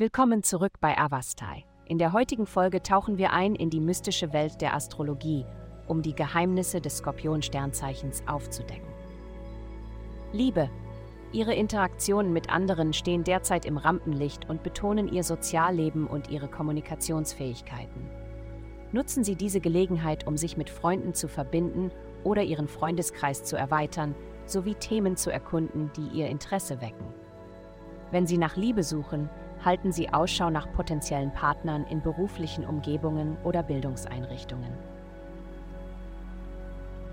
Willkommen zurück bei Avastai. In der heutigen Folge tauchen wir ein in die mystische Welt der Astrologie, um die Geheimnisse des Skorpion-Sternzeichens aufzudecken. Liebe. Ihre Interaktionen mit anderen stehen derzeit im Rampenlicht und betonen Ihr Sozialleben und Ihre Kommunikationsfähigkeiten. Nutzen Sie diese Gelegenheit, um sich mit Freunden zu verbinden oder Ihren Freundeskreis zu erweitern, sowie Themen zu erkunden, die Ihr Interesse wecken. Wenn Sie nach Liebe suchen, halten Sie Ausschau nach potenziellen Partnern in beruflichen Umgebungen oder Bildungseinrichtungen.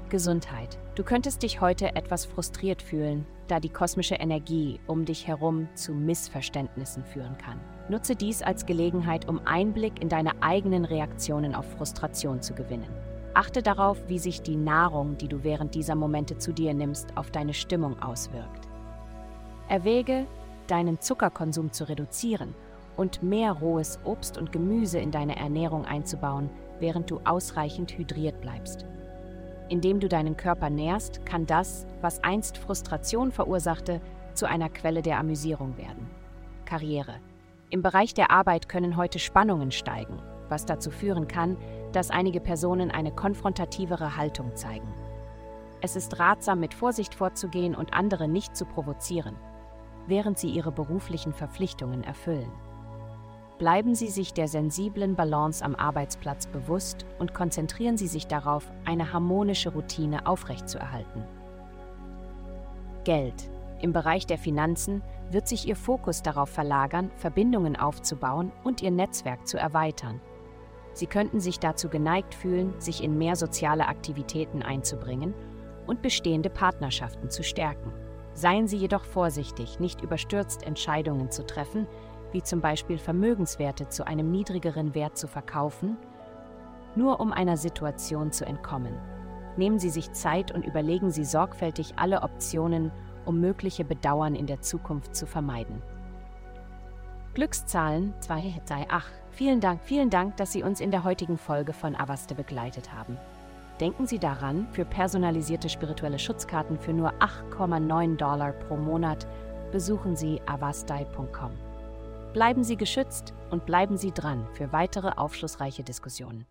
Gesundheit. Du könntest dich heute etwas frustriert fühlen, da die kosmische Energie um dich herum zu Missverständnissen führen kann. Nutze dies als Gelegenheit, um Einblick in deine eigenen Reaktionen auf Frustration zu gewinnen. Achte darauf, wie sich die Nahrung, die du während dieser Momente zu dir nimmst, auf deine Stimmung auswirkt. Erwäge, deinen Zuckerkonsum zu reduzieren und mehr rohes Obst und Gemüse in deine Ernährung einzubauen, während du ausreichend hydriert bleibst. Indem du deinen Körper nährst, kann das, was einst Frustration verursachte, zu einer Quelle der Amüsierung werden. Karriere. Im Bereich der Arbeit können heute Spannungen steigen, was dazu führen kann, dass einige Personen eine konfrontativere Haltung zeigen. Es ist ratsam, mit Vorsicht vorzugehen und andere nicht zu provozieren während sie ihre beruflichen Verpflichtungen erfüllen. Bleiben Sie sich der sensiblen Balance am Arbeitsplatz bewusst und konzentrieren Sie sich darauf, eine harmonische Routine aufrechtzuerhalten. Geld. Im Bereich der Finanzen wird sich Ihr Fokus darauf verlagern, Verbindungen aufzubauen und Ihr Netzwerk zu erweitern. Sie könnten sich dazu geneigt fühlen, sich in mehr soziale Aktivitäten einzubringen und bestehende Partnerschaften zu stärken. Seien Sie jedoch vorsichtig, nicht überstürzt Entscheidungen zu treffen, wie zum Beispiel Vermögenswerte zu einem niedrigeren Wert zu verkaufen, nur um einer Situation zu entkommen. Nehmen Sie sich Zeit und überlegen Sie sorgfältig alle Optionen, um mögliche Bedauern in der Zukunft zu vermeiden. Glückszahlen 228. Vielen Dank, vielen Dank, dass Sie uns in der heutigen Folge von Avaste begleitet haben. Denken Sie daran, für personalisierte spirituelle Schutzkarten für nur 8,9 Dollar pro Monat besuchen Sie avastai.com. Bleiben Sie geschützt und bleiben Sie dran für weitere aufschlussreiche Diskussionen.